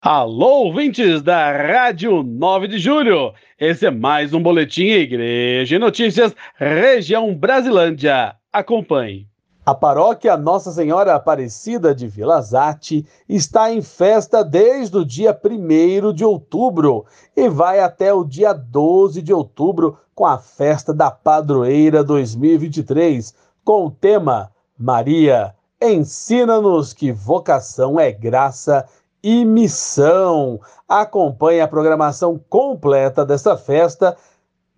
Alô, ouvintes da Rádio 9 de Julho. Esse é mais um boletim Igreja e Notícias, região Brasilândia. Acompanhe. A paróquia Nossa Senhora Aparecida de Vila Zate está em festa desde o dia 1 de outubro e vai até o dia 12 de outubro com a festa da Padroeira 2023, com o tema Maria, ensina-nos que vocação é graça e missão. Acompanhe a programação completa dessa festa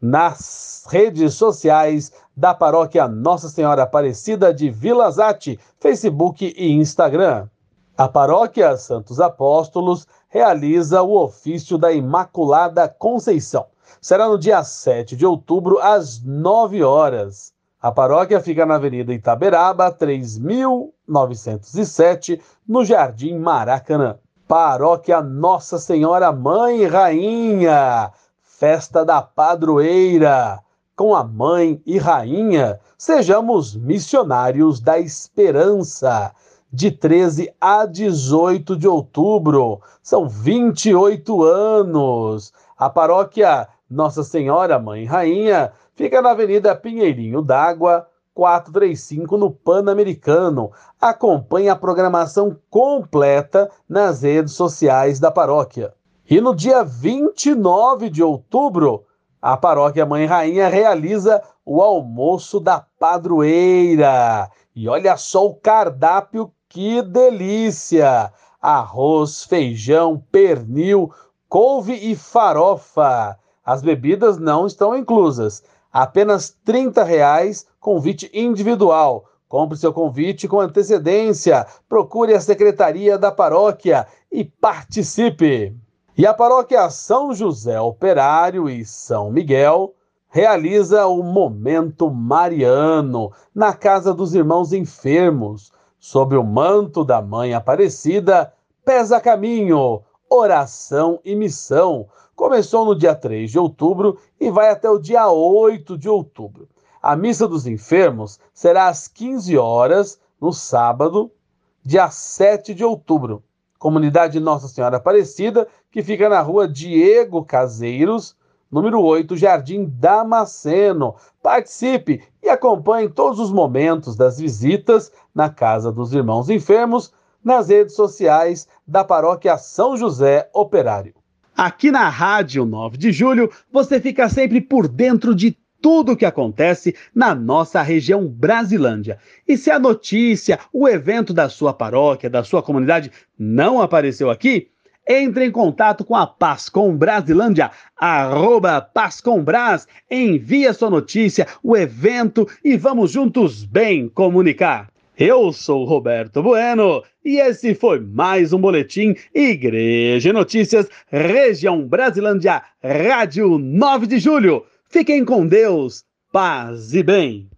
nas redes sociais da paróquia Nossa Senhora Aparecida de Vila Zate, Facebook e Instagram. A paróquia Santos Apóstolos realiza o ofício da Imaculada Conceição. Será no dia 7 de outubro, às 9 horas. A paróquia fica na Avenida Itaberaba, 3907, no Jardim Maracanã. Paróquia Nossa Senhora Mãe Rainha, festa da padroeira. Com a Mãe e Rainha, sejamos missionários da esperança. De 13 a 18 de outubro, são 28 anos. A paróquia Nossa Senhora Mãe Rainha fica na Avenida Pinheirinho d'Água, 435 no Pan-Americano. Acompanhe a programação completa nas redes sociais da paróquia. E no dia 29 de outubro, a paróquia Mãe Rainha realiza o almoço da padroeira. E olha só o cardápio, que delícia! Arroz, feijão, pernil, couve e farofa. As bebidas não estão inclusas apenas 30 reais, convite individual. Compre seu convite com antecedência. Procure a secretaria da paróquia e participe. E a paróquia São José Operário e São Miguel realiza o Momento Mariano na Casa dos Irmãos Enfermos, sob o manto da Mãe Aparecida, pesa caminho, oração e missão Começou no dia 3 de outubro e vai até o dia 8 de outubro. A missa dos enfermos será às 15 horas no sábado, dia 7 de outubro. Comunidade Nossa Senhora Aparecida, que fica na rua Diego Caseiros, número 8, Jardim Damasceno. Participe e acompanhe todos os momentos das visitas na Casa dos Irmãos Enfermos nas redes sociais da Paróquia São José Operário. Aqui na Rádio 9 de Julho, você fica sempre por dentro de tudo o que acontece na nossa região Brasilândia. E se a notícia, o evento da sua paróquia, da sua comunidade não apareceu aqui, entre em contato com a Pascom Brasilândia, arroba envie a sua notícia, o evento e vamos juntos bem comunicar. Eu sou Roberto Bueno e esse foi mais um boletim Igreja Notícias, Região Brasilândia, Rádio 9 de Julho. Fiquem com Deus, paz e bem.